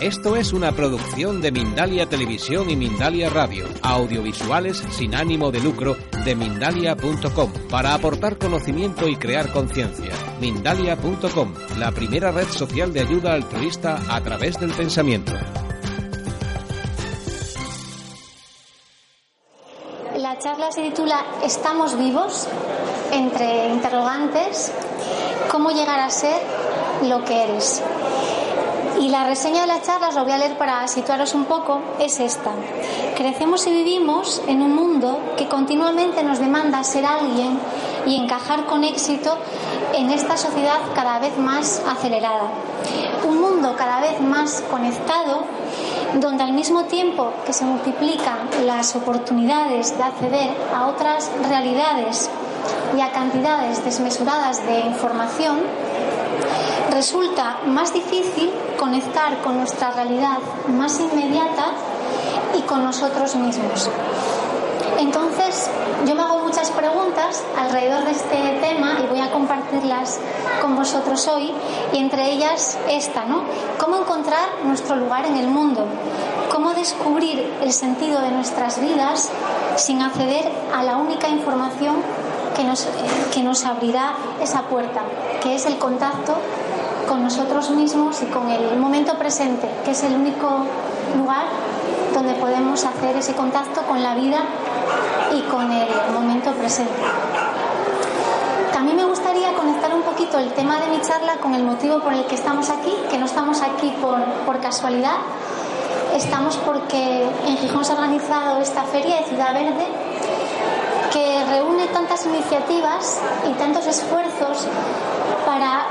Esto es una producción de Mindalia Televisión y Mindalia Radio, audiovisuales sin ánimo de lucro de mindalia.com, para aportar conocimiento y crear conciencia. Mindalia.com, la primera red social de ayuda altruista a través del pensamiento. La charla se titula ¿Estamos vivos? Entre interrogantes, ¿cómo llegar a ser lo que eres? Y la reseña de la charla, os lo voy a leer para situaros un poco, es esta. Crecemos y vivimos en un mundo que continuamente nos demanda ser alguien y encajar con éxito en esta sociedad cada vez más acelerada. Un mundo cada vez más conectado, donde al mismo tiempo que se multiplican las oportunidades de acceder a otras realidades y a cantidades desmesuradas de información, resulta más difícil conectar con nuestra realidad más inmediata y con nosotros mismos. Entonces, yo me hago muchas preguntas alrededor de este tema y voy a compartirlas con vosotros hoy, y entre ellas esta, ¿no? ¿Cómo encontrar nuestro lugar en el mundo? ¿Cómo descubrir el sentido de nuestras vidas sin acceder a la única información que nos, que nos abrirá esa puerta, que es el contacto con nosotros mismos y con el momento presente, que es el único lugar donde podemos hacer ese contacto con la vida y con el momento presente. También me gustaría conectar un poquito el tema de mi charla con el motivo por el que estamos aquí, que no estamos aquí por, por casualidad, estamos porque en Gijón se ha organizado esta feria de Ciudad Verde que reúne tantas iniciativas y tantos esfuerzos para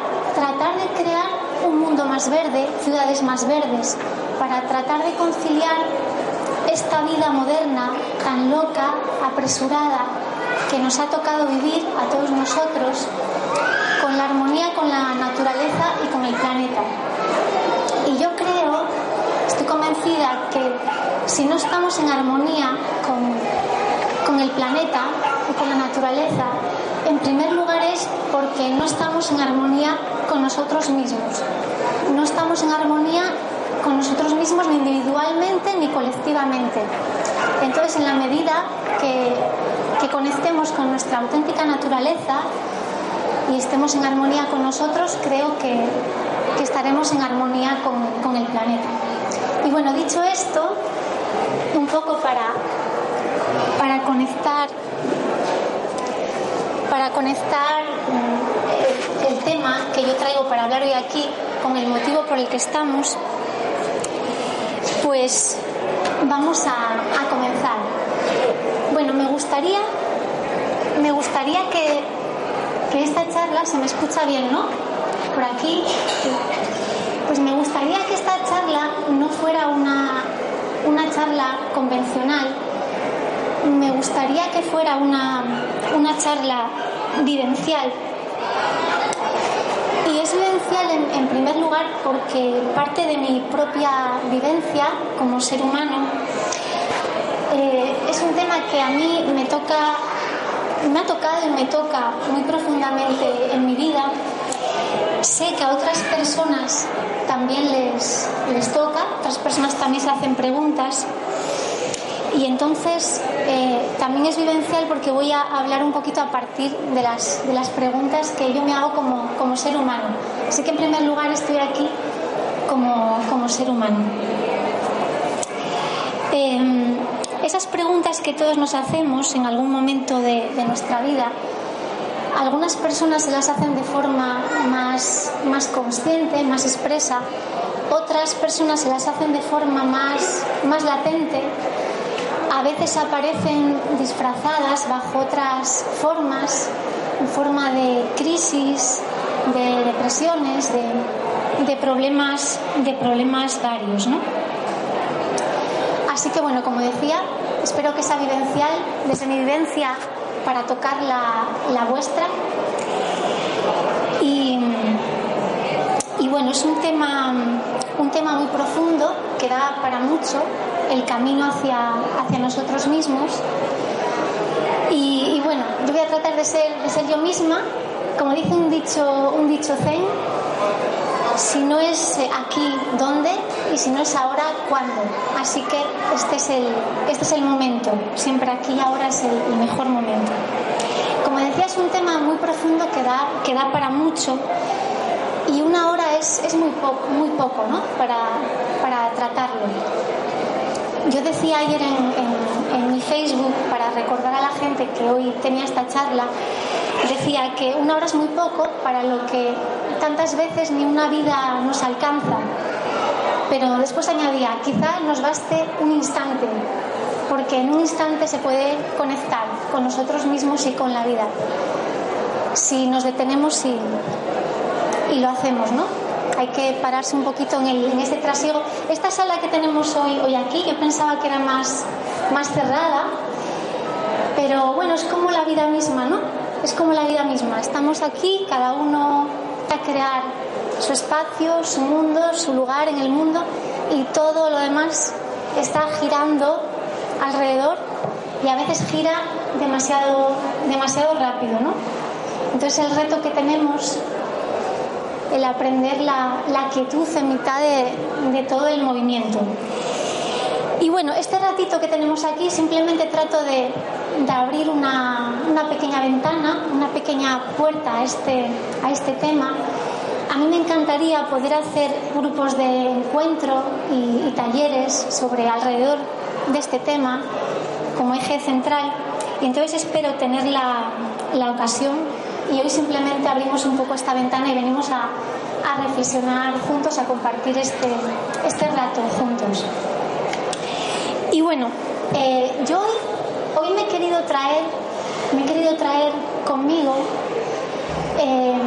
crear un mundo más verde, ciudades más verdes, para tratar de conciliar esta vida moderna tan loca, apresurada, que nos ha tocado vivir a todos nosotros, con la armonía con la naturaleza y con el planeta. Y yo creo, estoy convencida que si no estamos en armonía con, con el planeta y con la naturaleza, en primer lugar es porque no estamos en armonía con nosotros mismos. No estamos en armonía con nosotros mismos ni individualmente ni colectivamente. Entonces, en la medida que, conectemos con nuestra auténtica naturaleza y estemos en armonía con nosotros, creo que, que estaremos en armonía con, con el planeta. Y bueno, dicho esto, un poco para, para conectar para conectar el, el, tema que yo traigo para hablar hoy aquí con el motivo por el que estamos, pues vamos a, a comenzar. Bueno, me gustaría, me gustaría que, que esta charla se me escucha bien, ¿no? Por aquí, pues me gustaría que esta charla no fuera una, una charla convencional, me gustaría que fuera una, una charla vivencial. Y es vivencial en, primer lugar porque parte de mi propia vivencia como ser humano eh, es un tema que a mí me toca, me ha tocado y me toca muy profundamente en mi vida. Sé que a otras personas también les, les toca, otras personas también se hacen preguntas. Entonces eh, también es vivencial porque voy a hablar un poquito a partir de las, preguntas que yo me hago como, ser humano. Así que en primer lugar estoy aquí como, ser humano. Eh, esas preguntas que todos nos hacemos en algún momento de, de, nuestra vida, algunas personas se las hacen de forma más, más consciente, más expresa, otras personas se las hacen de forma más, más latente a veces aparecen disfrazadas bajo otras formas, en forma de crisis, de depresiones, de, problemas, de problemas varios, ¿no? Así que bueno, como decía, espero que sea vivencial, desde mi vivencia para tocar la, la vuestra. Y, y bueno, es un tema, un tema muy profundo que da para mucho el camino hacia, hacia nosotros mismos. Y, bueno, yo voy a tratar de ser, de ser yo misma, como dice un dicho, un dicho zen, si no es aquí, ¿dónde? Y si no es ahora, ¿cuándo? Así que este es el, este es el momento, siempre aquí y ahora es el, mejor momento. Como decía, es un tema muy profundo que da, que da para mucho y una hora es, es muy, poco, muy poco ¿no? para, para tratarlo. Yo decía ayer en, en, mi Facebook, para recordar a la gente que hoy tenía esta charla, decía que una hora es muy poco para lo que tantas veces ni una vida nos alcanza. Pero después añadía, quizá nos baste un instante, porque en un instante se puede conectar con nosotros mismos y con la vida. Si nos detenemos y, y lo hacemos, ¿no? Hay que pararse un poquito en, en, este trasiego. Esta sala que tenemos hoy, hoy aquí, yo pensaba que era más, más cerrada, pero bueno, es como la vida misma, ¿no? Es como la vida misma. Estamos aquí, cada uno a crear su espacio, su mundo, su lugar en el mundo y todo lo demás está girando alrededor y a veces gira demasiado, demasiado rápido, ¿no? Entonces el reto que tenemos el aprender la, quietud en mitad de, todo el movimiento. Y bueno, este ratito que tenemos aquí simplemente trato de, abrir una, pequeña ventana, una pequeña puerta a este, a este tema. A mí me encantaría poder hacer grupos de encuentro y, talleres sobre alrededor de este tema como eje central y entonces espero tener la, la ocasión y hoy simplemente abrimos un poco esta ventana y venimos a, reflexionar juntos, a compartir este, este rato juntos. Y bueno, eh, yo hoy, me he querido traer, me he querido traer conmigo eh,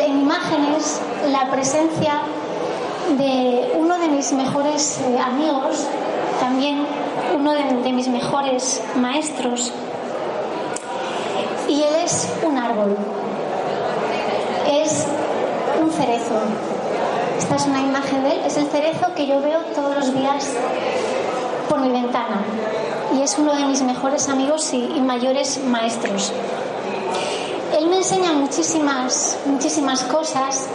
en imágenes la presencia de uno de mis mejores eh, amigos, también uno de mis mejores maestros, y él es un árbol. Es un cerezo. Esta es una imagen de él. Es el cerezo que yo veo todos los días por mi ventana. Y es uno de mis mejores amigos y, mayores maestros. Él me enseña muchísimas, muchísimas cosas,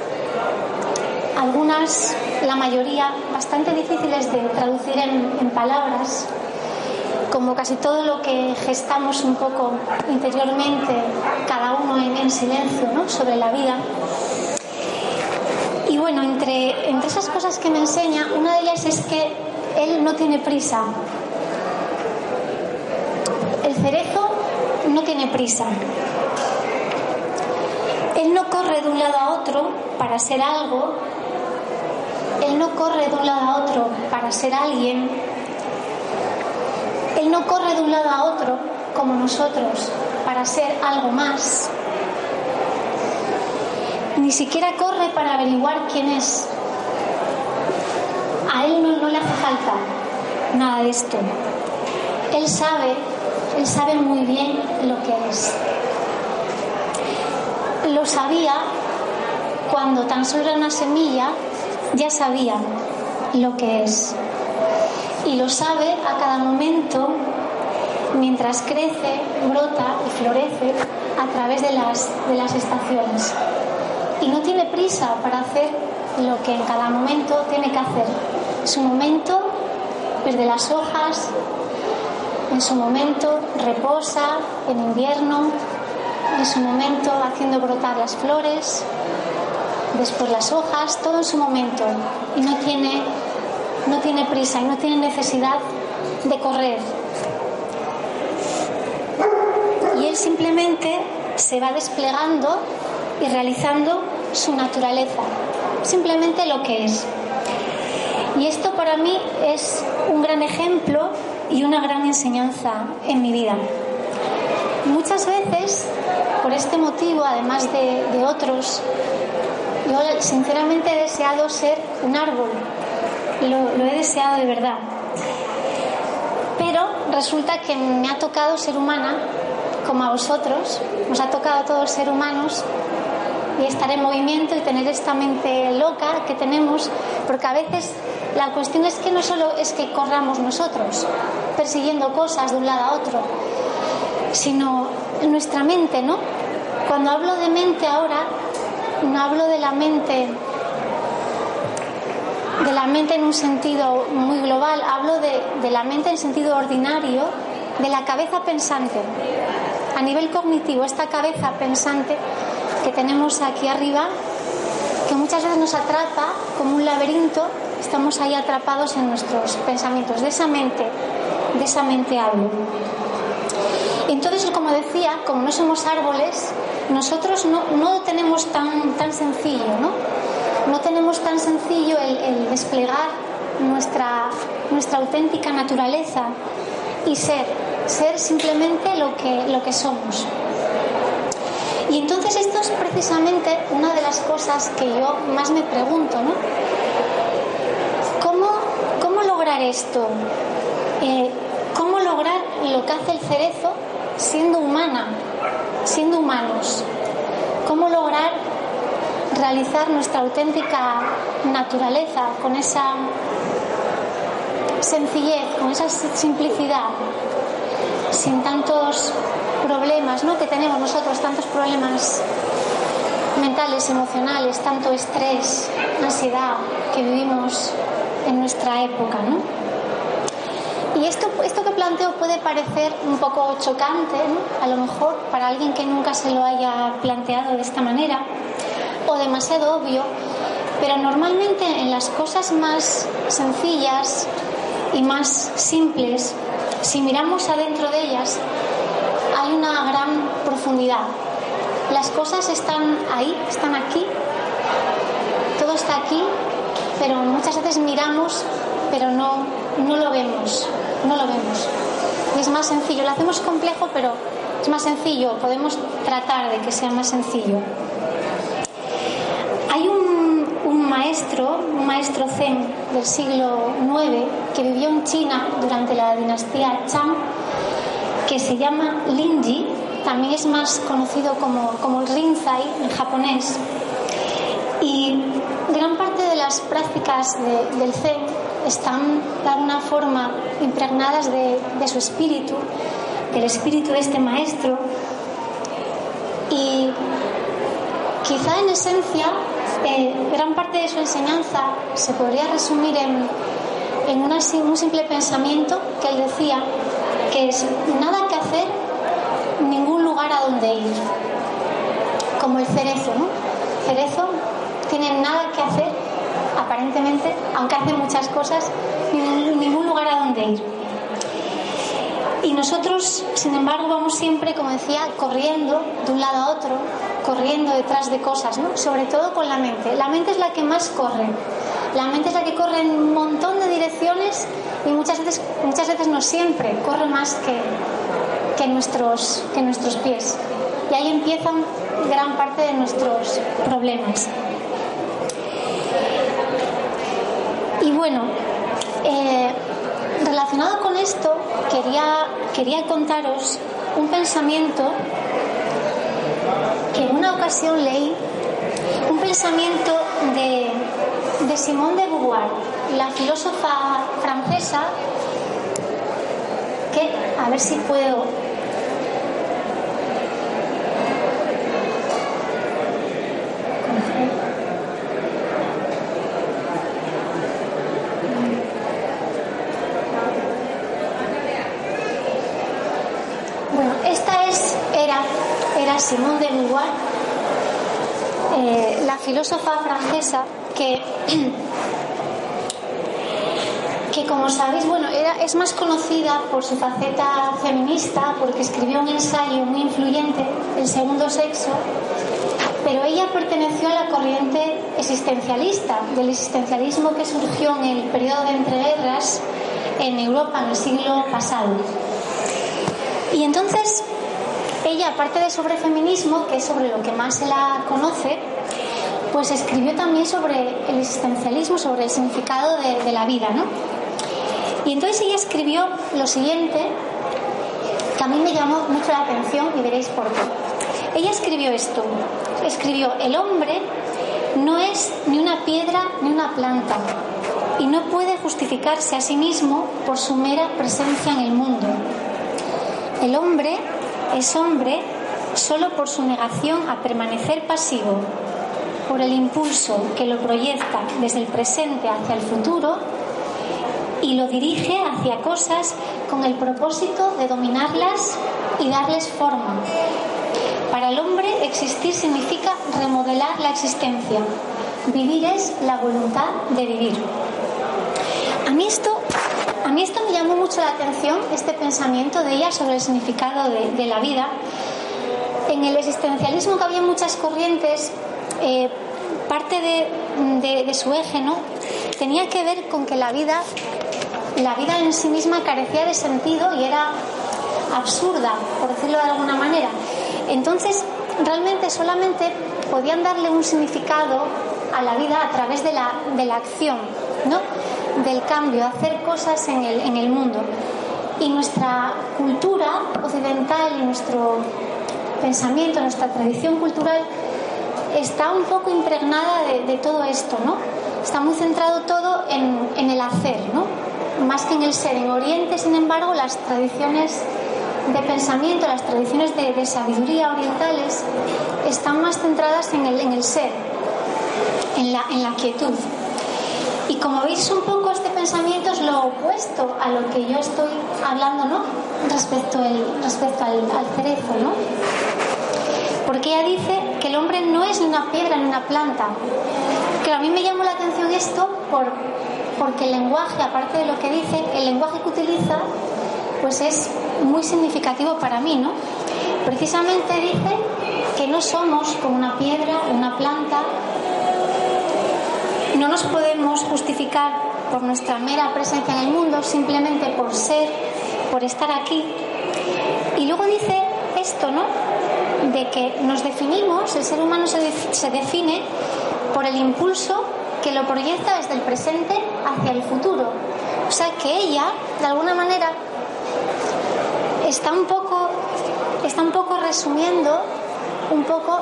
algunas, la mayoría, bastante difíciles de traducir en, palabras, como casi todo lo que gestamos un poco interiormente, cada uno en, silencio, ¿no? sobre la vida. Y bueno, entre, entre esas cosas que me enseña, una de ellas es que él no tiene prisa. El cerezo no tiene prisa. Él no corre de un lado a otro para ser algo. Él no corre de un lado a otro para ser alguien él no corre de un lado a otro como nosotros para ser algo más. Ni siquiera corre para averiguar quién es. A Él no, le hace falta nada de esto. Él sabe, Él sabe muy bien lo que es. Lo sabía cuando tan solo era una semilla, ya sabía lo que es y lo sabe a cada momento mientras crece, brota y florece a través de las, de las estaciones. Y no tiene prisa para hacer lo que en cada momento tiene que hacer. Su momento pierde las hojas, en su momento reposa en invierno, en su momento haciendo brotar las flores, después las hojas, todo en su momento. Y no tiene no tiene prisa y no tiene necesidad de correr. Y él simplemente se va desplegando y realizando su naturaleza, simplemente lo que es. Y esto para mí es un gran ejemplo y una gran enseñanza en mi vida. Muchas veces, por este motivo, además de, otros, yo sinceramente he deseado ser un árbol, lo, he deseado de verdad. Pero resulta que me ha tocado ser humana, como a vosotros, nos ha tocado a todos ser humanos y estar en movimiento y tener esta mente loca que tenemos, porque a veces la cuestión es que no solo es que corramos nosotros persiguiendo cosas de un lado a otro, sino nuestra mente, ¿no? Cuando hablo de mente ahora, no hablo de la mente de la mente en un sentido muy global, hablo de, de la mente en sentido ordinario, de la cabeza pensante. A nivel cognitivo, esta cabeza pensante que tenemos aquí arriba, que muchas veces nos atrapa como un laberinto, estamos ahí atrapados en nuestros pensamientos. De esa mente, de esa mente hablo. Entonces, como decía, como no somos árboles, nosotros no, no tenemos tan, tan sencillo, ¿no? No tenemos tan sencillo el, desplegar nuestra, nuestra auténtica naturaleza y ser, ser simplemente lo que, lo que somos. Y entonces esto es precisamente una de las cosas que yo más me pregunto, ¿no? ¿Cómo, cómo lograr esto? Eh, ¿Cómo lograr lo que hace el cerezo siendo humana, siendo humanos? ¿Cómo lograr realizar nuestra auténtica naturaleza con esa sencillez, con esa simplicidad, sin tantos problemas ¿no? que tenemos nosotros, tantos problemas mentales, emocionales, tanto estrés, ansiedad que vivimos en nuestra época. ¿no? Y esto, esto que planteo puede parecer un poco chocante, a lo mejor para alguien que nunca se lo haya planteado de esta manera, o demasiado obvio, pero normalmente en las cosas más sencillas y más simples, si miramos adentro de ellas, hay una gran profundidad. Las cosas están ahí, están aquí, todo está aquí, pero muchas veces miramos, pero no, no lo vemos, no lo vemos. Y es más sencillo, lo hacemos complejo, pero es más sencillo, podemos tratar de que sea más sencillo. Hay un, un maestro, un maestro zen del siglo IX, que vivió en China durante la dinastía Chang, que se llama Linji, también es más conocido como, como Rinzai en japonés. Y gran parte de las prácticas de- del Zen están de alguna forma impregnadas de, de su espíritu, del espíritu de este maestro. Y quizá en esencia, eh, gran parte de su enseñanza se podría resumir en, un simple pensamiento que él decía, que es nada que hacer, ningún lugar a donde ir. Como el cerezo, ¿no? Cerezo tiene nada que hacer, aparentemente, aunque hace muchas cosas, ningún lugar a donde ir. Y nosotros, sin embargo, vamos siempre, como decía, corriendo de un lado a otro, corriendo detrás de cosas, ¿no? Sobre todo con la mente. La mente es la que más corre. La mente es la que corre en un montón de direcciones y muchas veces, muchas veces no siempre, corre más que, que, nuestros, que nuestros pies. Y ahí empiezan gran parte de nuestros problemas. Y bueno, eh, relacionado con esto, quería, quería contaros un pensamiento que en una ocasión leí, un pensamiento de, de Simone de Beauvoir, la filósofa francesa, que a ver si puedo Bueno, esta es, era, era Simone de Beauvoir, eh, la filósofa francesa que, que como sabéis, bueno, era, es más conocida por su faceta feminista, porque escribió un ensayo muy influyente, El segundo sexo, pero ella perteneció a la corriente existencialista, del existencialismo que surgió en el periodo de entreguerras en Europa en el siglo pasado. Y entonces, ella, aparte de sobre feminismo, que es sobre lo que más se la conoce, pues escribió también sobre el existencialismo, sobre el significado de, de la vida, ¿no? Y entonces ella escribió lo siguiente, que a mí me llamó mucho la atención y veréis por qué. Ella escribió esto, escribió, el hombre no es ni una piedra ni una planta y no puede justificarse a sí mismo por su mera presencia en el mundo. El hombre es hombre solo por su negación a permanecer pasivo. por el impulso que lo proyecta desde el presente hacia el futuro y lo dirige hacia cosas con el propósito de dominarlas y darles forma. Para el hombre existir significa remodelar la existencia. Vivir es la voluntad de vivir. A mí esto, mí esto me llamó mucho la atención, este pensamiento de ella sobre el significado de, la vida. En el existencialismo que había muchas corrientes, eh, parte de, de, su eje ¿no? tenía que ver con que la vida la vida en sí misma carecía de sentido y era absurda, por decirlo de alguna manera. Entonces, realmente solamente podían darle un significado a la vida a través de la, de la acción, ¿no? Del cambio, hacer cosas en el, en el mundo. Y nuestra cultura occidental y nuestro pensamiento, nuestra tradición cultural está un poco impregnada de, de todo esto, ¿no? Está muy centrado todo en, en el hacer, ¿no? más que en el ser. En Oriente, sin embargo, las tradiciones de pensamiento, las tradiciones de, sabiduría orientales están más centradas en el, en el ser, en la, en la quietud. Y como veis este pensamiento es lo opuesto a lo que yo estoy hablando, ¿no? Respecto, el, respecto al, cerezo, ¿no? Porque ella dice que el hombre no es ni una piedra ni una planta. Que a mí me llamó la atención esto por, porque el lenguaje, aparte de lo que dice, el lenguaje que utiliza, pues es muy significativo para mí, ¿no? Precisamente dice que no somos como una piedra, una planta, no nos podemos justificar por nuestra mera presencia en el mundo, simplemente por ser, por estar aquí. Y luego dice esto, ¿no? De que nos definimos, el ser humano se, se define por el impulso que lo proyecta desde el presente hacia el futuro. O sea que ella, de alguna manera, está un poco, está un poco resumiendo un poco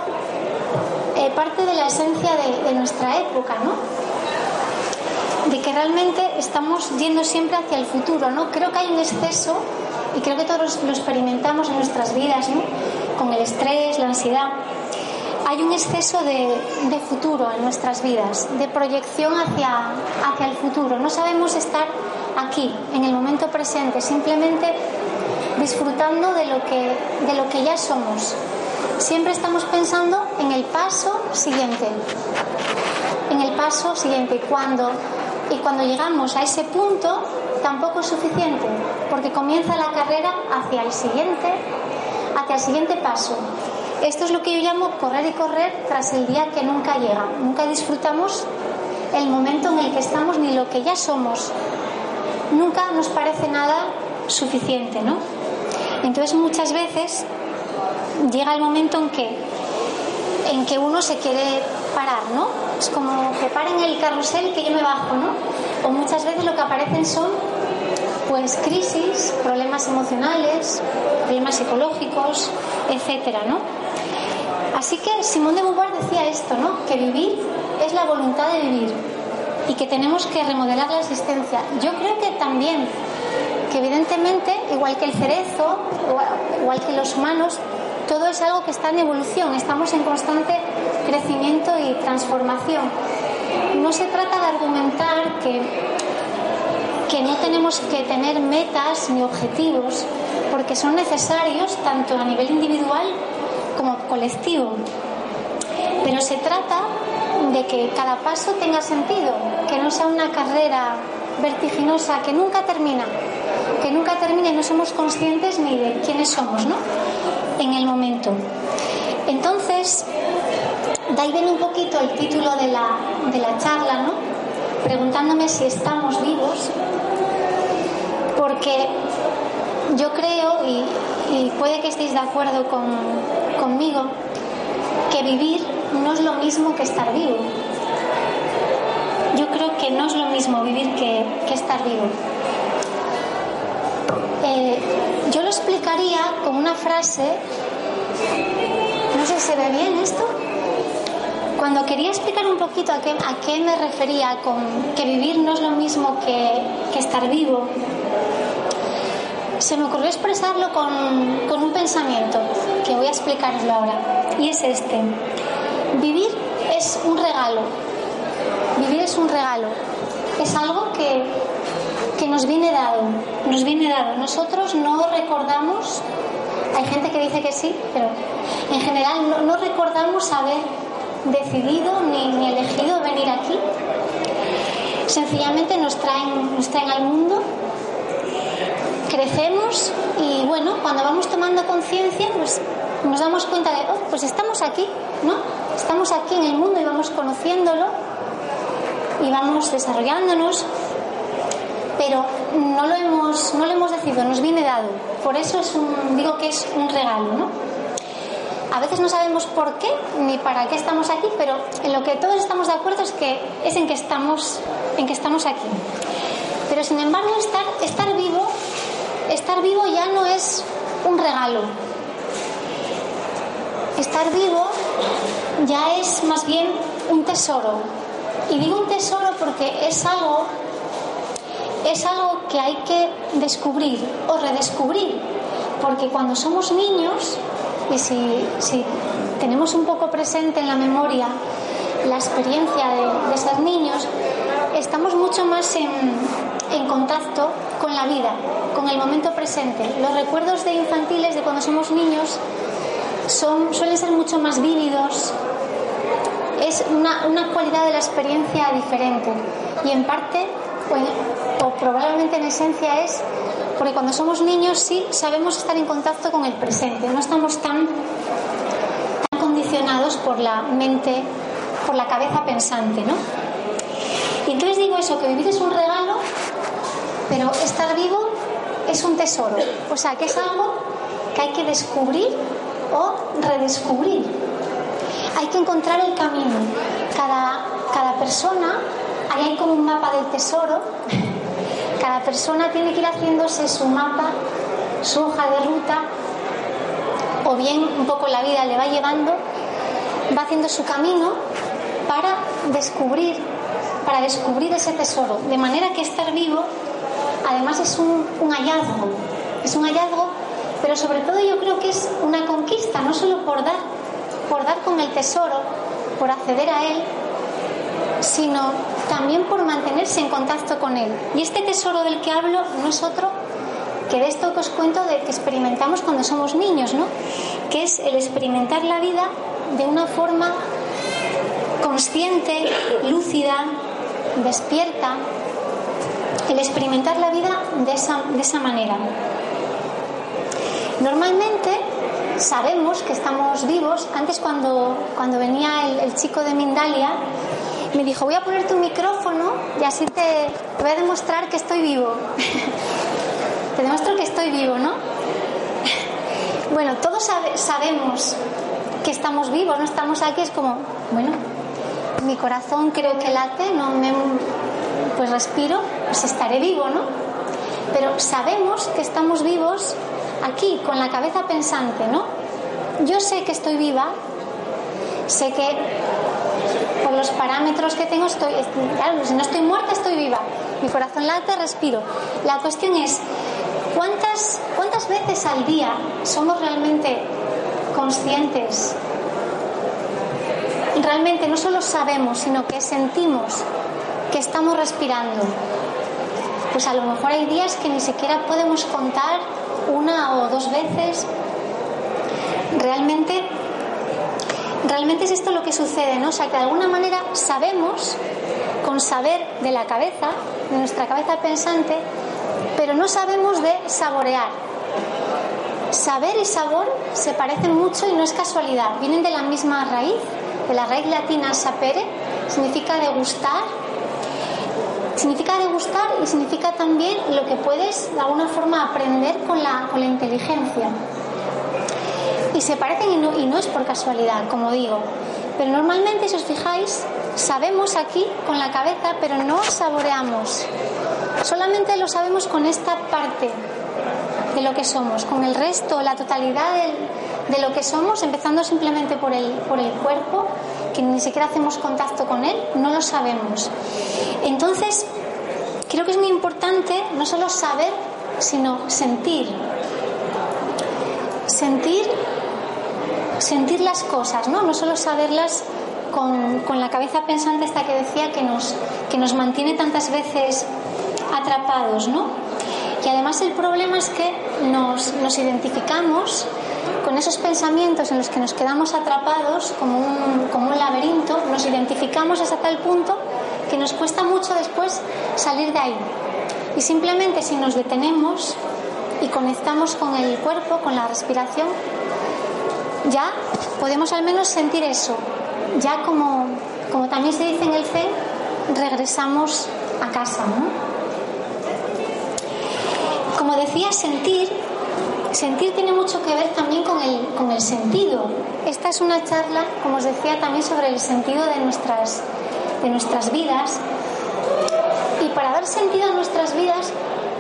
eh, parte de la esencia de, nuestra época, ¿no? De que realmente estamos yendo siempre hacia el futuro, ¿no? Creo que hay un exceso, y creo que todos lo experimentamos en nuestras vidas, ¿no? Con el estrés, la ansiedad hay un exceso de, futuro en nuestras vidas, de proyección hacia, hacia el futuro. No sabemos estar aquí, en el momento presente, simplemente disfrutando de lo que, de lo que ya somos. Siempre estamos pensando en el paso siguiente, en el paso siguiente. Cuando, y cuando llegamos a ese punto, tampoco es suficiente, porque comienza la carrera hacia el siguiente, hacia el siguiente paso. Esto es lo que yo llamo correr y correr tras el día que nunca llega. Nunca disfrutamos el momento en el que estamos ni lo que ya somos. Nunca nos parece nada suficiente, ¿no? Entonces muchas veces llega el momento en que en que uno se quiere parar, ¿no? Es como que paren el carrusel que yo me bajo, ¿no? O muchas veces lo que aparecen son pues crisis, problemas emocionales, problemas psicológicos, etcétera, ¿no? Así que Simón de Beauvoir decía esto, ¿no? Que vivir es la voluntad de vivir y que tenemos que remodelar la existencia. Yo creo que también, que evidentemente, igual que el cerezo, igual que los humanos, todo es algo que está en evolución, estamos en constante crecimiento y transformación. No se trata de argumentar que, que no tenemos que tener metas ni objetivos, porque son necesarios tanto a nivel individual como colectivo. Pero se trata de que cada paso tenga sentido, que no sea una carrera vertiginosa que nunca termina, que nunca termina y no somos conscientes ni de quiénes somos, ¿no? En el momento. Entonces, de ahí viene un poquito el título de la, de la charla, ¿no? Preguntándome si estamos vivos, porque yo creo, y, puede que estéis de acuerdo conmigo, que vivir no es lo mismo que estar vivo. Yo creo que no es lo mismo vivir que, estar vivo. Eh, yo lo explicaría con una frase, no sé si se ve bien esto, cuando quería explicar un poquito a qué, me refería con que vivir no es lo mismo que, estar vivo, se me ocurrió expresarlo con, un pensamiento que voy a explicaroslo ahora. Y es este. Vivir es un regalo. Vivir es un regalo. Es algo que, que nos viene dado. Nos viene dado. Nosotros no recordamos, hay gente que dice que sí, pero en general no, recordamos haber decidido ni, ni, elegido venir aquí. Sencillamente nos traen, nos traen al mundo, crecemos y bueno, cuando vamos tomando conciencia, pues nos damos cuenta de, oh, pues estamos aquí, ¿no? Estamos aquí en el mundo y vamos conociéndolo y vamos desarrollándonos, pero no lo hemos, no lo hemos decidido, nos viene dado. Por eso es un, digo que es un regalo, ¿no? A veces no sabemos por qué ni para qué estamos aquí, pero en lo que todos estamos de acuerdo es que es en que estamos, en que estamos aquí. Pero sin embargo, estar, estar vivo, estar vivo ya no es un regalo, estar vivo ya es más bien un tesoro. Y digo un tesoro porque es algo, es algo que hay que descubrir o redescubrir. Porque cuando somos niños, y si, si tenemos un poco presente en la memoria la experiencia de, ser niños, estamos mucho más en, en contacto con la vida, con el momento presente. Los recuerdos de infantiles de cuando somos niños son, suelen ser mucho más vívidos, es una, una, cualidad de la experiencia diferente y en parte, o, probablemente en esencia es porque cuando somos niños sí sabemos estar en contacto con el presente, no estamos tan, tan condicionados por la mente, por la cabeza pensante, ¿no? Y entonces digo eso, que vivir es un regalo, pero estar vivo es un tesoro, o sea, que es algo que hay que descubrir o redescubrir. Hay que encontrar el camino. Cada, cada persona, ahí hay como un mapa del tesoro, cada persona tiene que ir haciéndose su mapa, su hoja de ruta, o bien un poco la vida le va llevando, va haciendo su camino para descubrir, para descubrir ese tesoro. De manera que estar vivo, además es un, un hallazgo, es un hallazgo pero sobre todo yo creo que es una conquista, no solo por dar, por dar con el tesoro, por acceder a él, sino también por mantenerse en contacto con él. Y este tesoro del que hablo no es otro que de esto que os cuento de que experimentamos cuando somos niños, ¿no? Que es el experimentar la vida de una forma consciente, lúcida, despierta, el experimentar la vida de esa, de esa manera. Normalmente sabemos que estamos vivos. Antes cuando, cuando venía el, chico de Mindalia, me dijo, voy a poner tu micrófono y así te, voy a demostrar que estoy vivo. te demuestro que estoy vivo, ¿no? bueno, todos sabemos que estamos vivos, no estamos aquí, es como, bueno, mi corazón creo que late, no me, pues respiro, pues estaré vivo, ¿no? Pero sabemos que estamos vivos aquí, con la cabeza pensante, ¿no? Yo sé que estoy viva, sé que por los parámetros que tengo estoy, claro, si no estoy muerta estoy viva, mi corazón late, respiro. La cuestión es, ¿cuántas, cuántas veces al día somos realmente conscientes? Realmente no solo sabemos, sino que sentimos que estamos respirando. Pues a lo mejor hay días que ni siquiera podemos contar una o dos veces. Realmente, realmente es esto lo que sucede, ¿no? O sea, que de alguna manera sabemos, con saber de la cabeza, de nuestra cabeza pensante, pero no sabemos de saborear. Saber y sabor se parecen mucho y no es casualidad, vienen de la misma raíz, de la raíz latina sapere, significa degustar Significa degustar y significa también lo que puedes de alguna forma aprender con la, con la inteligencia. Se parecen y no, y no es por casualidad, como digo. Pero normalmente, si os fijáis, sabemos aquí con la cabeza, pero no saboreamos. Solamente lo sabemos con esta parte de lo que somos, con el resto, la totalidad de lo que somos, empezando simplemente por el, por el cuerpo, que ni siquiera hacemos contacto con él, no lo sabemos. Entonces, creo que es muy importante no solo saber, sino sentir. Sentir, sentir las cosas, ¿no? No solo saberlas con, con, la cabeza pensante esta que decía que nos, que nos mantiene tantas veces atrapados, ¿no? Y además el problema es que nos, nos identificamos con esos pensamientos en los que nos quedamos atrapados como un, como un laberinto, nos identificamos hasta tal punto que nos cuesta mucho después salir de ahí. Y simplemente si nos detenemos y conectamos con el cuerpo, con la respiración, ya podemos al menos sentir eso. Ya como, como también se dice en el Zen, regresamos a casa. Como decía, sentir, sentir tiene mucho que ver también con el, con el sentido. Esta es una charla, como os decía, también sobre el sentido de nuestras, de nuestras vidas. Y para dar sentido a nuestras vidas,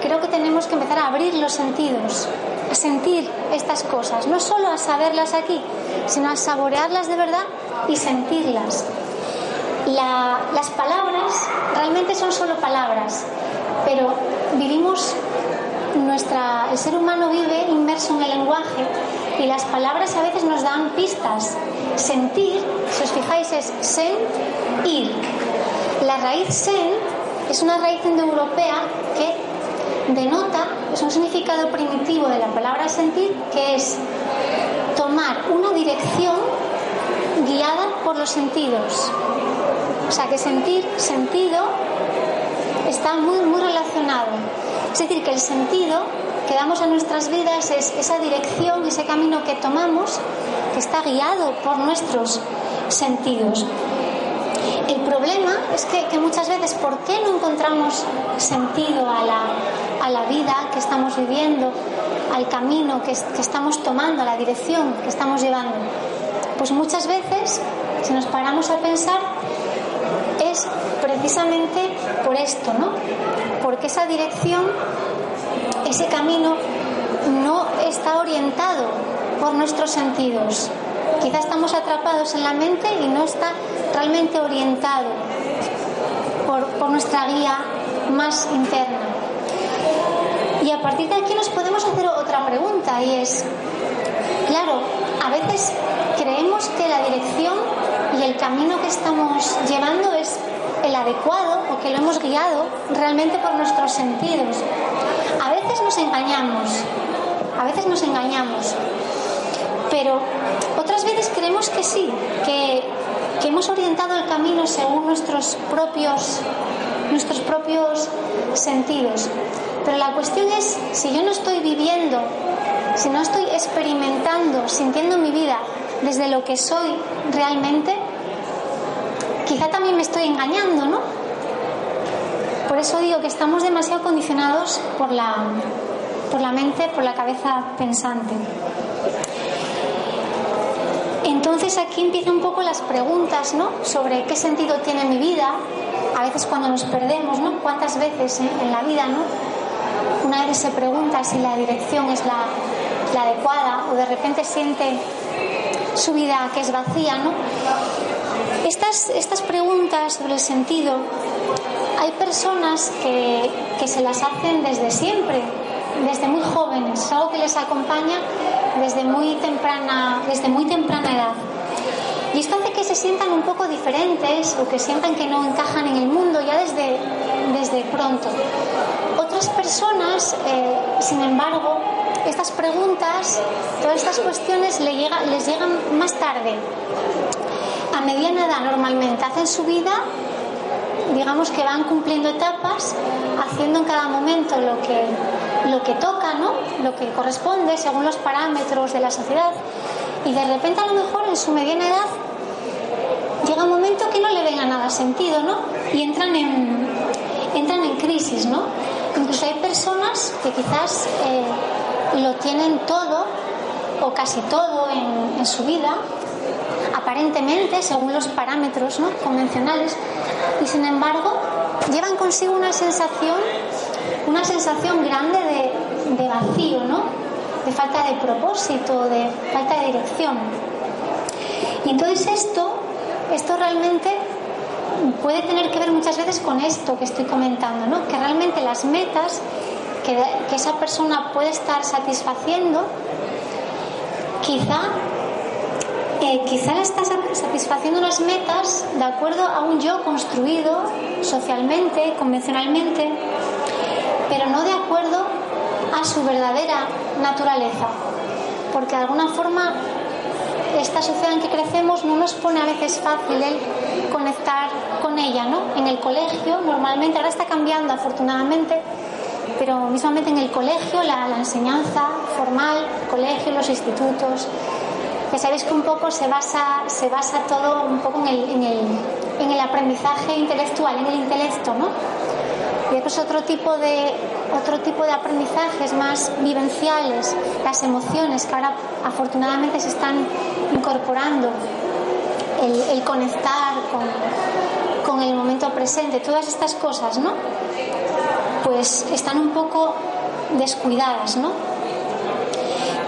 creo que tenemos que empezar a abrir los sentidos, sentir estas cosas, no solo a saberlas aquí, sino a saborearlas de verdad y sentirlas. las palabras realmente son solo palabras, pero vivimos, nuestra, el ser humano vive inmerso en el lenguaje y las palabras a veces nos dan pistas. Sentir, si os fijáis, es sen, ir. La raíz sen es una raíz indoeuropea que denota, es un significado primitivo de la palabra sentir, que es tomar una dirección guiada por los sentidos. O sea que sentir, sentido, está muy, muy relacionado. Es decir, que el sentido que damos a nuestras vidas es esa dirección, ese camino que tomamos, que está guiado por nuestros sentidos. El problema es que, muchas veces, ¿por qué no encontramos sentido a la, a la vida que estamos viviendo, al camino que, estamos tomando, a la dirección que estamos llevando? Pues muchas veces, si nos paramos a pensar, es precisamente por esto, ¿no? Porque esa dirección, ese camino, no está orientado por nuestros sentidos. Quizá estamos atrapados en la mente y no está realmente orientado por nuestra guía más interna. Y a partir de aquí nos podemos hacer otra pregunta y es, claro, a veces creemos que la dirección y el camino que estamos llevando es el adecuado o que lo hemos guiado realmente por nuestros sentidos. A veces nos engañamos, a veces nos engañamos, pero otras veces creemos que sí, que que hemos orientado el camino según nuestros propios, nuestros propios sentidos. Pero la cuestión es, si yo no estoy viviendo, si no estoy experimentando, sintiendo mi vida desde lo que soy realmente, quizá también me estoy engañando, ¿no? Por eso digo que estamos demasiado condicionados por la, por la mente, por la cabeza pensante. Entonces aquí empiezan un poco las preguntas, ¿no? Sobre qué sentido tiene mi vida. A veces cuando nos perdemos, ¿no? ¿Cuántas veces eh, en la vida, ¿no? Vez se pregunta si la dirección es la, la adecuada o de repente siente su vida que es vacía, ¿no? Estas, estas preguntas sobre el sentido, hay personas que, que se las hacen desde siempre, desde muy jóvenes, es algo que les acompaña desde muy temprana, desde muy temprana edad. Y esto hace que se sientan un poco diferentes o que sientan que no encajan en el mundo ya desde, desde pronto. Otras personas, eh, sin embargo, estas preguntas, todas estas cuestiones les, les llegan más tarde, a mediana edad normalmente. Hacen su vida, digamos que van cumpliendo etapas, haciendo en cada momento lo que, lo que toca, ¿no? lo que corresponde según los parámetros de la sociedad. Y de repente a lo mejor en su mediana edad llega un momento que no le venga nada sentido, ¿no? Y entran en, entran en crisis, ¿no? Incluso hay personas que quizás eh, lo tienen todo o casi todo en, su vida, aparentemente, según los parámetros ¿no? convencionales, y sin embargo llevan consigo una sensación una sensación grande de, de vacío, ¿no? De falta de propósito, de falta de dirección. Y entonces esto, esto realmente puede tener que ver muchas veces con esto que estoy comentando, ¿no? Que realmente las metas que, esa persona puede estar satisfaciendo, quizá eh, quizá estás satisfaciendo unas metas de acuerdo a un yo construido socialmente, convencionalmente, pero no de acuerdo a su verdadera naturaleza. Porque de alguna forma esta sociedad en que crecemos no nos pone a veces fácil el conectar con ella, ¿no? En el colegio, normalmente, ahora está cambiando afortunadamente, pero mismamente en el colegio, la, enseñanza formal, colegio, los institutos, ya sabéis que un poco se basa, se basa todo un poco en el, en el, en el aprendizaje intelectual, en el intelecto, ¿no? Y después otro tipo de otro tipo de aprendizajes más vivenciales, las emociones que ahora afortunadamente se están incorporando, el, conectar con, con el momento presente, todas estas cosas, ¿no? Pues están un poco descuidadas, ¿no?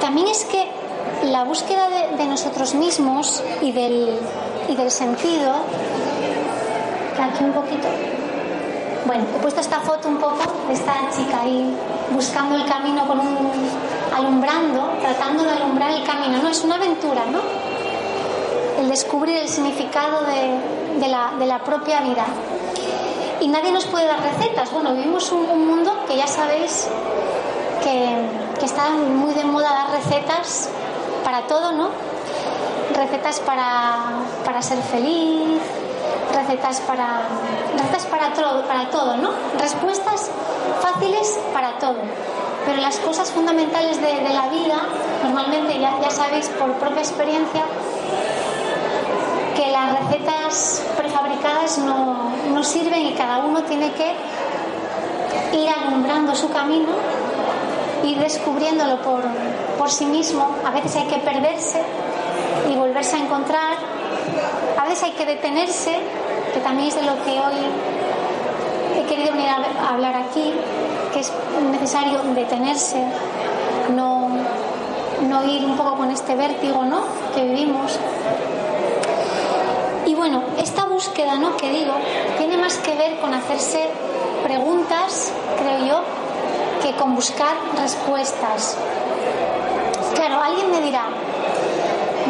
También es que la búsqueda de, nosotros mismos y del, y del sentido, aquí un poquito, bueno, he puesto esta foto un poco de esta chica ahí buscando el camino con un alumbrando, tratando de alumbrar el camino, no, es una aventura, ¿no? El descubrir el significado de, la, propia vida. Y nadie nos puede dar recetas. Bueno, vivimos un, un mundo que ya sabéis que, que está muy de moda dar recetas para todo, ¿no? Recetas para, para ser feliz, recetas para, recetas para, todo, para todo, ¿no? Respuestas fáciles para todo. Pero las cosas fundamentales de, la vida, normalmente ya, ya sabéis por propia experiencia, que las recetas prefabricadas no, no sirven y cada uno tiene que ir alumbrando su camino ir descubriéndolo por, por sí mismo. A veces hay que perderse y volverse a encontrar. A veces hay que detenerse, que también es de lo que hoy he querido venir a hablar aquí, que es necesario detenerse, no, no ir un poco con este vértigo ¿no? que vivimos. Y bueno, esta búsqueda ¿no? que digo tiene más que ver con hacerse preguntas, creo yo, que con buscar respuestas. Claro, alguien me dirá,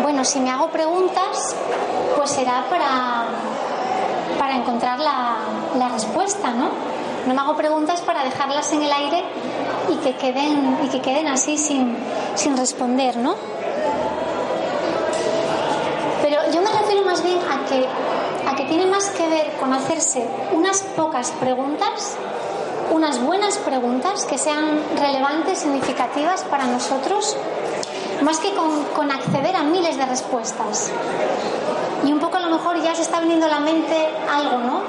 bueno, si me hago preguntas, pues será para, para encontrar la, la respuesta, ¿no? No me hago preguntas para dejarlas en el aire y que queden, y que queden así sin, sin responder, ¿no? Pero yo me refiero más bien a que, a que tiene más que ver con hacerse unas pocas preguntas unas buenas preguntas que sean relevantes, significativas para nosotros, más que con, acceder a miles de respuestas. Y un poco a lo mejor ya se está viniendo a la mente algo, ¿no?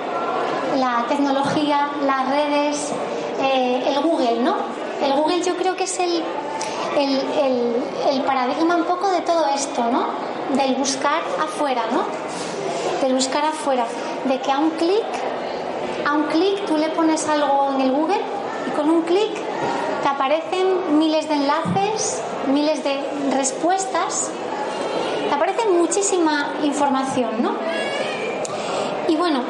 La tecnología, las redes, eh, el Google, ¿no? El Google yo creo que es el, el, paradigma un poco de todo esto, ¿no? Del buscar afuera, ¿no? Del buscar afuera, de que a un clic a un clic tú le pones algo en el Google y con un clic te aparecen miles de enlaces, miles de respuestas, aparece muchísima información, ¿no? Y bueno,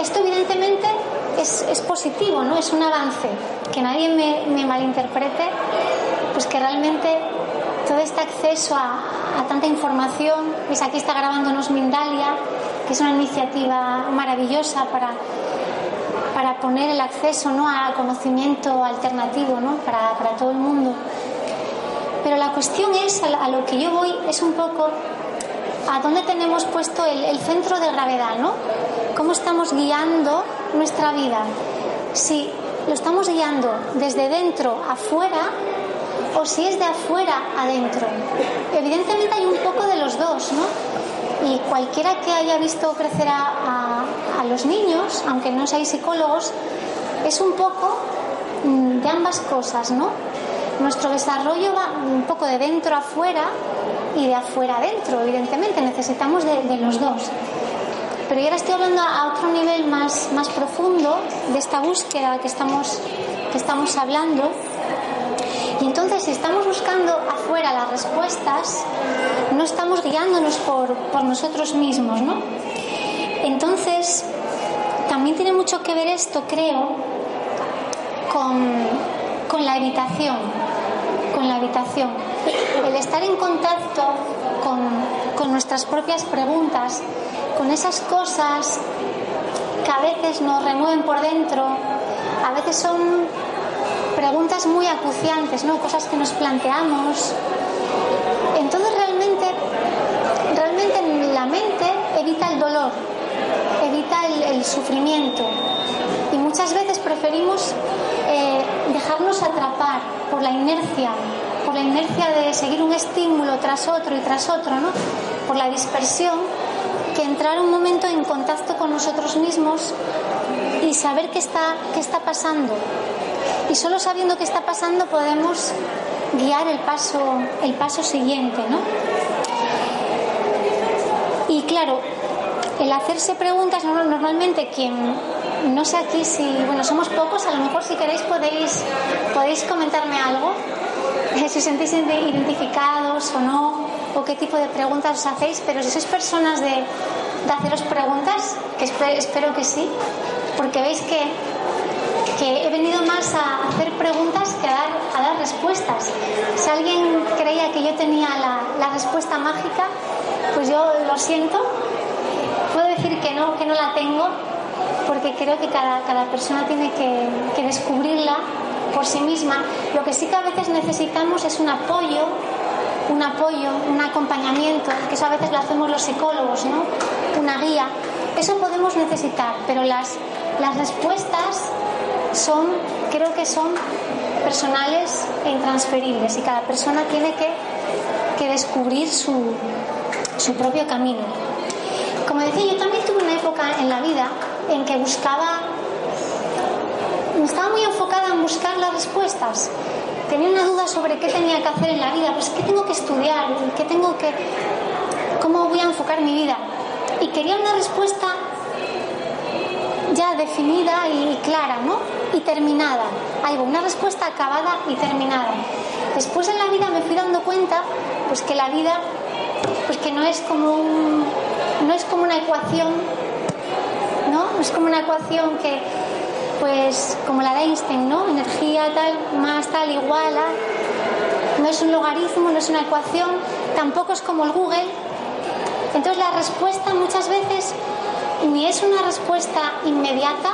esto evidentemente es, positivo, ¿no? Es un avance, que nadie me, malinterprete, pues que realmente todo este acceso a, tanta información, pues aquí está grabándonos Mindalia, que es una iniciativa maravillosa para para poner el acceso ¿no? a conocimiento alternativo ¿no? para, para todo el mundo. Pero la cuestión es, a lo que yo voy, es un poco a dónde tenemos puesto el, centro de gravedad, ¿no? ¿Cómo estamos guiando nuestra vida? Si lo estamos guiando desde dentro afuera o si es de afuera adentro. Evidentemente hay un poco de los dos, ¿no? Y cualquiera que haya visto crecer a, a los niños, aunque no seáis psicólogos, es un poco mm, de ambas cosas, ¿no? Nuestro desarrollo va un poco de dentro a afuera y de afuera adentro, evidentemente, necesitamos de, los dos. Pero yo ahora estoy hablando a otro nivel más, más profundo de esta búsqueda que estamos, que estamos hablando. Y entonces, si estamos buscando afuera las respuestas, no estamos guiándonos por, por nosotros mismos, ¿no? Entonces, también tiene mucho que ver esto, creo, con, la habitación, con la habitación. El estar en contacto con, con nuestras propias preguntas, con esas cosas que a veces nos remueven por dentro, a veces son preguntas muy acuciantes, ¿no? cosas que nos planteamos. Entonces realmente, realmente la mente evita el dolor, evita el, sufrimiento y muchas veces preferimos eh, dejarnos atrapar por la inercia, por la inercia de seguir un estímulo tras otro y tras otro, ¿no? por la dispersión, que entrar un momento en contacto con nosotros mismos y saber qué está, qué está pasando, y solo sabiendo qué está pasando podemos guiar el paso, el paso siguiente, ¿no? Y claro, el hacerse preguntas, normalmente quien no sé aquí si, bueno, somos pocos, a lo mejor si queréis podéis, podéis comentarme algo, si os sentís identificados o no, o qué tipo de preguntas os hacéis, pero si sois personas de, de haceros preguntas, que espero que sí, porque veis que que he venido más a hacer preguntas que a dar, a dar respuestas. Si alguien creía que yo tenía la, la, respuesta mágica, pues yo lo siento. Puedo decir que no, que no la tengo, porque creo que cada, cada persona tiene que, que descubrirla por sí misma. Lo que sí que a veces necesitamos es un apoyo, un apoyo, un acompañamiento, que eso a veces lo hacemos los psicólogos, ¿no? Una guía. Eso podemos necesitar, pero las, las respuestas son, creo que son personales e intransferibles y cada persona tiene que, que descubrir su, su propio camino. Como decía, yo también tuve una época en la vida en que buscaba, estaba muy enfocada en buscar las respuestas. Tenía una duda sobre qué tenía que hacer en la vida, pues qué tengo que estudiar, qué tengo que, cómo voy a enfocar mi vida. Y quería una respuesta ya definida y clara, ¿no? Y terminada. Algo, una respuesta acabada y terminada. Después en la vida me fui dando cuenta, pues que la vida, pues que no es como no es como una ecuación, es como una ecuación que, pues, como la de Einstein, ¿no? Energía tal, más tal, igual. No es un logaritmo, no es una ecuación, tampoco es como el Google. Entonces la respuesta muchas veces ni es una respuesta inmediata,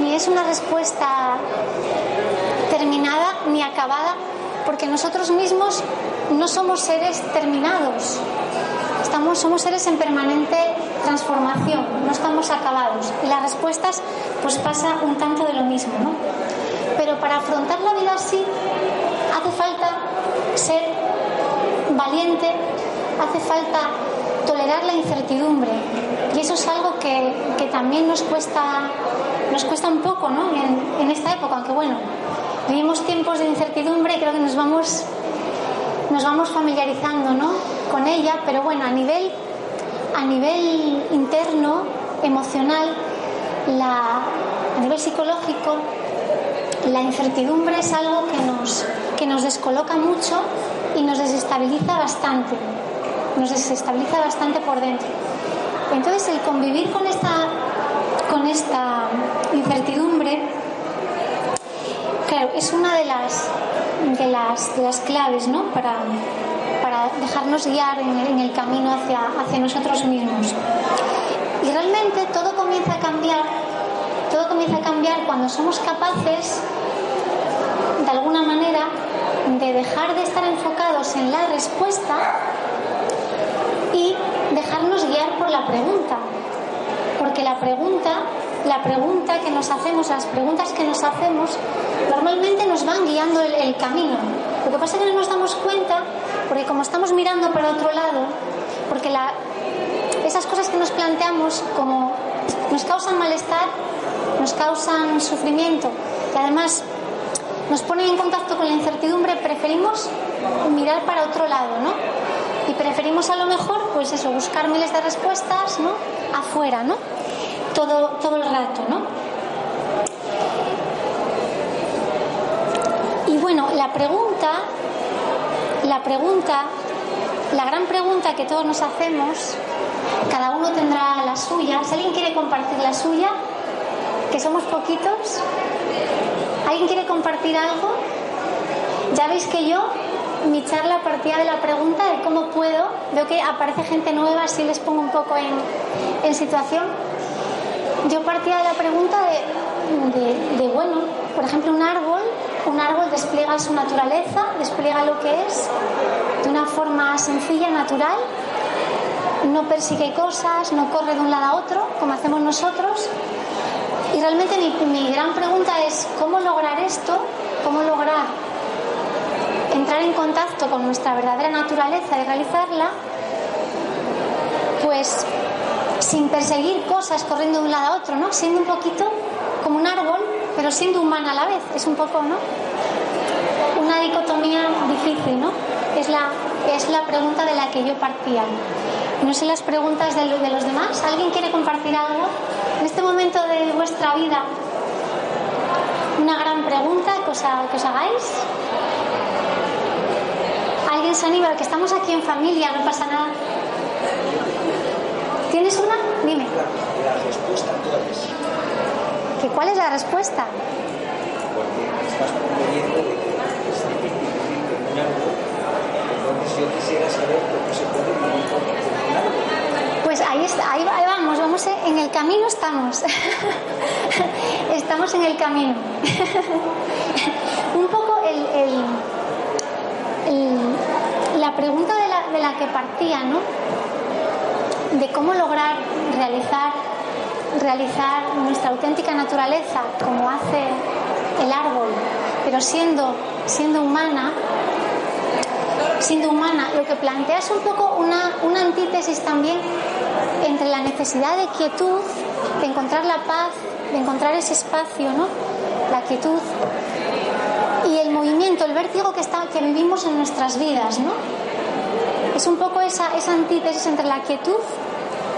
ni es una respuesta terminada ni acabada, porque nosotros mismos no somos seres terminados. Estamos, somos seres en permanente transformación, no estamos acabados. Y las respuestas, pues pasa un tanto de lo mismo, ¿no? Pero para afrontar la vida así, hace falta ser valiente, hace falta tolerar la incertidumbre, y eso es algo que, que también nos cuesta, nos cuesta un poco ¿no? en, esta época, aunque bueno, vivimos tiempos de incertidumbre y creo que nos vamos, nos vamos familiarizando ¿no? con ella, pero bueno, a nivel, a nivel interno, emocional, a nivel psicológico, la incertidumbre es algo que nos, que nos descoloca mucho y nos desestabiliza bastante, nos desestabiliza bastante por dentro. Entonces el convivir con esta, con esta incertidumbre, claro, es una de las, de las, las claves ¿no? para, dejarnos guiar en el, camino hacia, hacia nosotros mismos. Y realmente todo comienza a cambiar, todo comienza a cambiar cuando somos capaces, de alguna manera, de dejar de estar enfocados en la respuesta y dejarnos guiar por la pregunta. Porque la pregunta, la pregunta que nos hacemos, las preguntas que nos hacemos, normalmente nos van guiando el, camino. Lo que pasa es que no nos damos cuenta, porque como estamos mirando para otro lado, porque la, esas cosas que nos planteamos como nos causan malestar, nos causan sufrimiento y además nos ponen en contacto con la incertidumbre, preferimos mirar para otro lado, ¿no? y preferimos a lo mejor, pues eso, buscar miles de respuestas, ¿no? Afuera, ¿no? Todo, todo el rato, ¿no? Y bueno, la pregunta, la pregunta, la gran pregunta que todos nos hacemos, cada uno tendrá la suya. Si alguien quiere compartir la suya, que somos poquitos, ¿alguien quiere compartir algo? Ya veis que yo mi charla partía de la pregunta de cómo puedo, veo que aparece gente nueva, así les pongo un poco en, en situación. Yo partía de la pregunta de, bueno, por ejemplo, un árbol, un árbol despliega su naturaleza, despliega lo que es de una forma sencilla, natural, no persigue cosas, no corre de un lado a otro, como hacemos nosotros. Y realmente mi, mi gran pregunta es, ¿cómo lograr esto? ¿Cómo lograr entrar en contacto con nuestra verdadera naturaleza y realizarla? Pues sin perseguir cosas, corriendo de un lado a otro, ¿no? Siendo un poquito como un árbol, pero siendo humana a la vez. Es un poco, ¿no? Una dicotomía difícil, ¿no? Es la, es la pregunta de la que yo partía. No sé las preguntas de, los demás. ¿Alguien quiere compartir algo? En este momento de vuestra vida, una gran pregunta que os, que os hagáis. ¿Alguien se anima? Que estamos aquí en familia, no pasa nada. ¿Tienes una? Dime. La, respuesta cuál es. ¿Que ¿Cuál es la respuesta? Porque estás proponiendo de que es difícil árbol. Entonces yo quisiera saber cómo se puede árbol. Pues ahí, está, ahí, vamos, vamos en el camino estamos. estamos en el camino. un poco la pregunta de la que partía, ¿no? de cómo lograr realizar, realizar nuestra auténtica naturaleza como hace el árbol, pero siendo, siendo humana, siendo humana, lo que plantea es un poco una, una antítesis también entre la necesidad de quietud, de encontrar la paz, de encontrar ese espacio, ¿no? La quietud y el movimiento, el vértigo que, está, que vivimos en nuestras vidas, ¿no? Es un poco esa, esa antítesis entre la quietud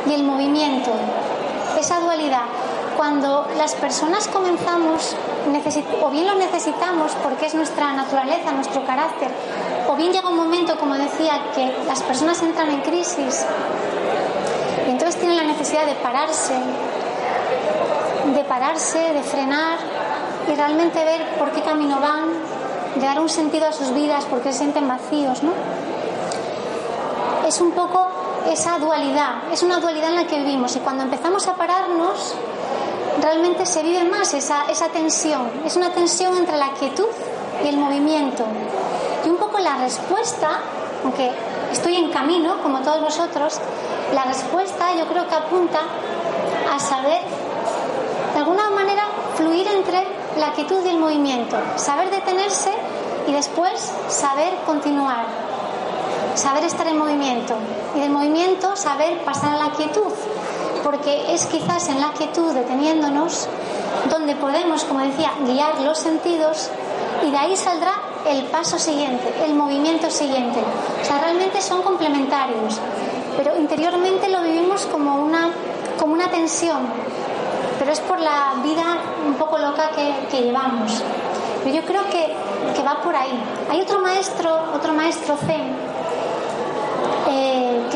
y el movimiento, esa dualidad. Cuando las personas comenzamos, o bien lo necesitamos porque es nuestra naturaleza, nuestro carácter, o bien llega un momento, como decía, que las personas entran en crisis y entonces tienen la necesidad de pararse, de pararse, de frenar y realmente ver por qué camino van, de dar un sentido a sus vidas porque se sienten vacíos, ¿no? Es un poco esa dualidad, es una dualidad en la que vivimos. Y cuando empezamos a pararnos, realmente se vive más esa, esa tensión, es una tensión entre la quietud y el movimiento. Y un poco la respuesta, aunque estoy en camino, como todos vosotros, la respuesta yo creo que apunta a saber, de alguna manera, fluir entre la quietud y el movimiento, saber detenerse y después saber continuar, saber estar en movimiento y del movimiento saber pasar a la quietud, porque es quizás en la quietud, deteniéndonos, donde podemos, como decía, guiar los sentidos y de ahí saldrá el paso siguiente, el movimiento siguiente. O sea, realmente son complementarios, pero interiormente lo vivimos como una, como una tensión, pero es por la vida un poco loca que, que llevamos. Pero yo creo que, que, va por ahí. Hay otro maestro, otro maestro Zen,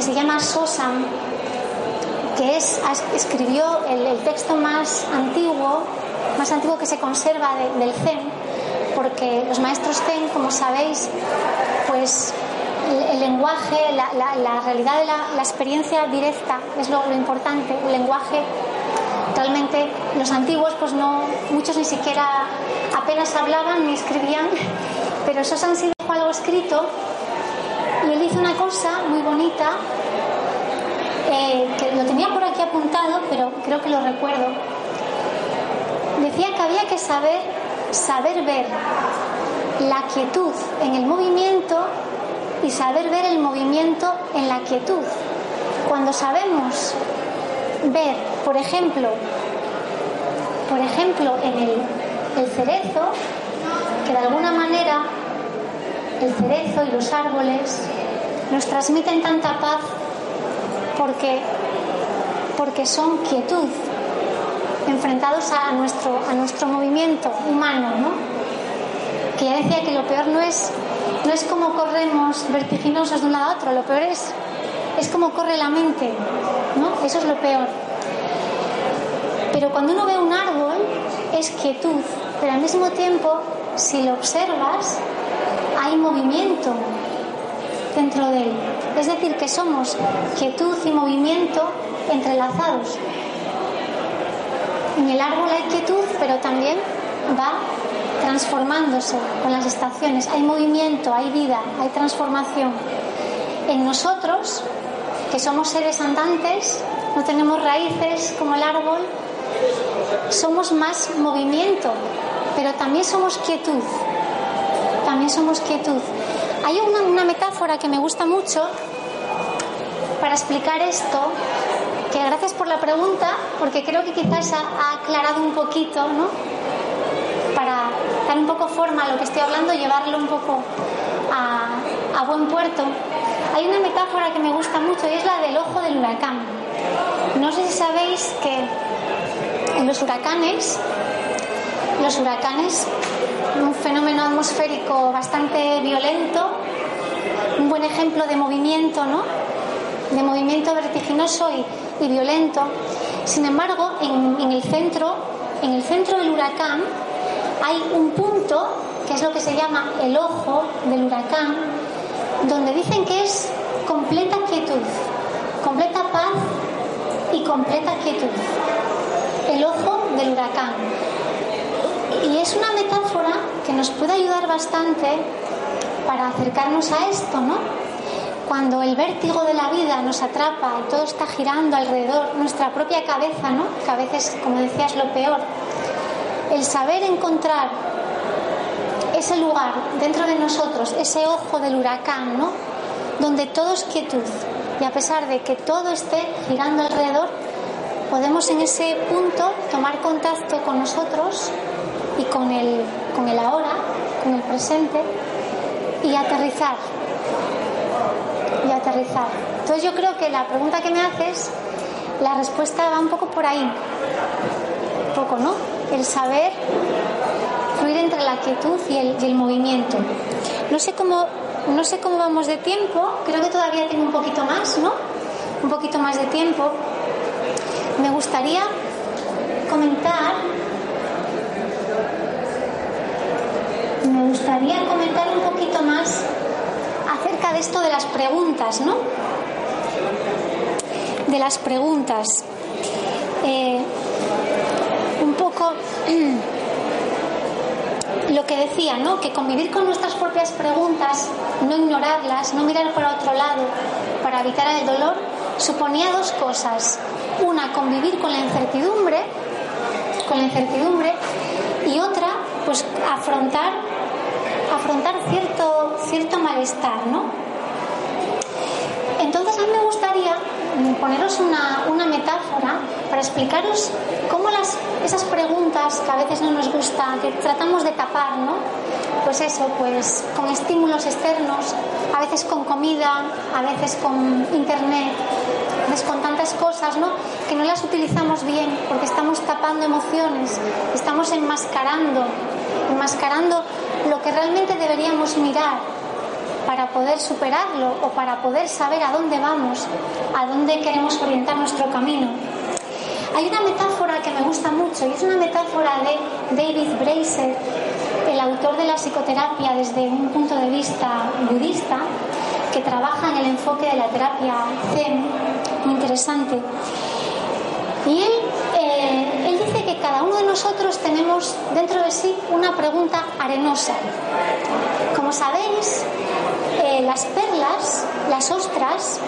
se llama Sosan, que es, escribió el, texto más antiguo, más antiguo que se conserva de, del Zen, porque los maestros Zen, como sabéis, pues el, el lenguaje, la, la, la, realidad de la, experiencia directa es lo, importante, el lenguaje. Realmente los antiguos pues no muchos ni siquiera apenas hablaban ni escribían pero Sosan sí dejó algo escrito y él hizo una cosa muy bonita que lo tenía por aquí apuntado pero creo que lo recuerdo. Decía que había que saber saber ver la quietud en el movimiento y saber ver el movimiento en la quietud. Cuando sabemos ver, por ejemplo, por ejemplo, en el, cerezo, que de alguna manera el cerezo y los árboles nos transmiten tanta paz porque, porque son quietud, enfrentados a nuestro, a nuestro movimiento humano, ¿no? Que ya decía que lo peor no es, no es como corremos vertiginosos de un lado a otro, lo peor es es como corre la mente, ¿no? Eso es lo peor. Pero cuando uno ve un árbol es quietud, pero al mismo tiempo, si lo observas, hay movimiento, centro de él. Es decir, que somos quietud y movimiento entrelazados. En el árbol hay quietud, pero también va transformándose con las estaciones. Hay movimiento, hay vida, hay transformación. En nosotros, que somos seres andantes, no tenemos raíces como el árbol, somos más movimiento, pero también somos quietud. También somos quietud. Hay una, metáfora que me gusta mucho para explicar esto, que gracias por la pregunta, porque creo que quizás ha, aclarado un poquito, ¿no? Para dar un poco forma a lo que estoy hablando, llevarlo un poco a, a buen puerto. Hay una metáfora que me gusta mucho y es la del ojo del huracán. No sé si sabéis que en los huracanes, los huracanes, un fenómeno atmosférico bastante violento, un buen ejemplo de movimiento, ¿no? De movimiento vertiginoso y, violento. Sin embargo, en, el centro, en el centro del huracán, hay un punto que es lo que se llama el ojo del huracán, donde dicen que es completa quietud, completa paz y completa quietud. El ojo del huracán. Y es una metáfora que nos puede ayudar bastante para acercarnos a esto, ¿no? Cuando el vértigo de la vida nos atrapa y todo está girando alrededor, nuestra propia cabeza, ¿no? Que a veces, como decías, lo peor. El saber encontrar ese lugar dentro de nosotros, ese ojo del huracán, ¿no? Donde todo es quietud. Y a pesar de que todo esté girando alrededor, podemos en ese punto tomar contacto con nosotros y con el, con el ahora, con el presente y aterrizar. Y aterrizar. Entonces yo creo que la pregunta que me haces, la respuesta va un poco por ahí. Un poco, ¿no? El saber fluir entre la quietud y el, y el movimiento. No sé cómo no sé cómo vamos de tiempo, creo que todavía tengo un poquito más, ¿no? Un poquito más de tiempo. Me gustaría comentar me gustaría comentar un poquito más acerca de esto de las preguntas, ¿no? De las preguntas. Eh, un poco lo que decía, ¿no? Que convivir con nuestras propias preguntas, no ignorarlas, no mirar para otro lado para evitar el dolor, suponía dos cosas. Una, convivir con la incertidumbre, con la incertidumbre, y otra, pues afrontar, afrontar cierto, cierto malestar, ¿no? Entonces a mí me gustaría poneros una, una metáfora para explicaros cómo las, esas preguntas que a veces no nos gusta, que tratamos de tapar, ¿no? Pues eso, pues con estímulos externos, a veces con comida, a veces con internet, a con tantas cosas, ¿no? Que no las utilizamos bien porque estamos tapando emociones, estamos enmascarando, enmascarando lo que realmente deberíamos mirar para poder superarlo o para poder saber a dónde vamos, a dónde queremos orientar nuestro camino. Hay una metáfora que me gusta mucho y es una metáfora de David Bracer, el autor de la psicoterapia desde un punto de vista budista, que trabaja en el enfoque de la terapia Zen, muy interesante. Y él, eh, nosotros tenemos dentro de sí una pregunta arenosa. Como sabéis, eh, las perlas, las ostras,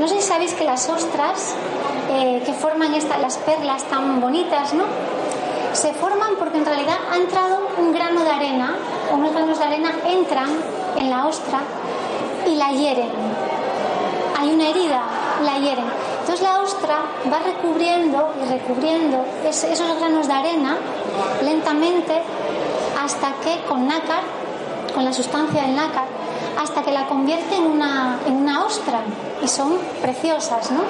no sé si sabéis que las ostras eh, que forman estas, las perlas tan bonitas, ¿no? Se forman porque en realidad ha entrado un grano de arena, unos granos de arena entran en la ostra y la hieren. Hay una herida, la hieren. Entonces la ostra va recubriendo y recubriendo esos granos de arena lentamente hasta que con nácar, con la sustancia del nácar, hasta que la convierte en una, en una ostra y son preciosas, ¿no?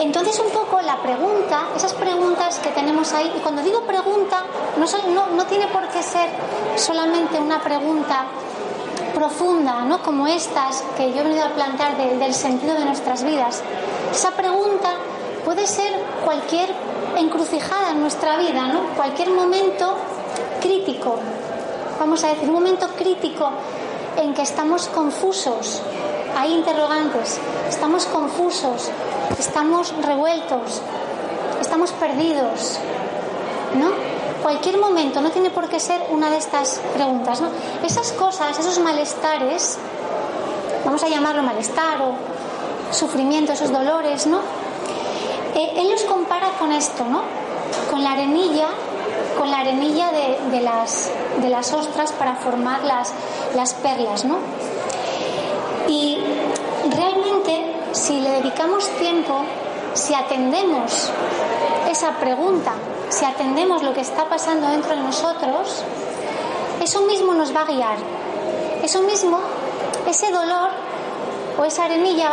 Entonces un poco la pregunta, esas preguntas que tenemos ahí, y cuando digo pregunta, no, no, no tiene por qué ser solamente una pregunta profunda, ¿no? Como estas que yo he venido a plantear de, del sentido de nuestras vidas. Esa pregunta puede ser cualquier encrucijada en nuestra vida, ¿no? Cualquier momento crítico, vamos a decir, un momento crítico en que estamos confusos, hay interrogantes, estamos confusos, estamos revueltos, estamos perdidos, ¿no? Cualquier momento, no tiene por qué ser una de estas preguntas, ¿no? Esas cosas, esos malestares, vamos a llamarlo malestar o sufrimiento, esos dolores, ¿no? Eh, él los compara con esto, ¿no? Con la arenilla, con la arenilla de, las, de las ostras para formar las, las perlas, ¿no? Y realmente, si le dedicamos tiempo, si atendemos esa pregunta, si atendemos lo que está pasando dentro de nosotros, eso mismo nos va a guiar. Eso mismo, ese dolor o esa arenilla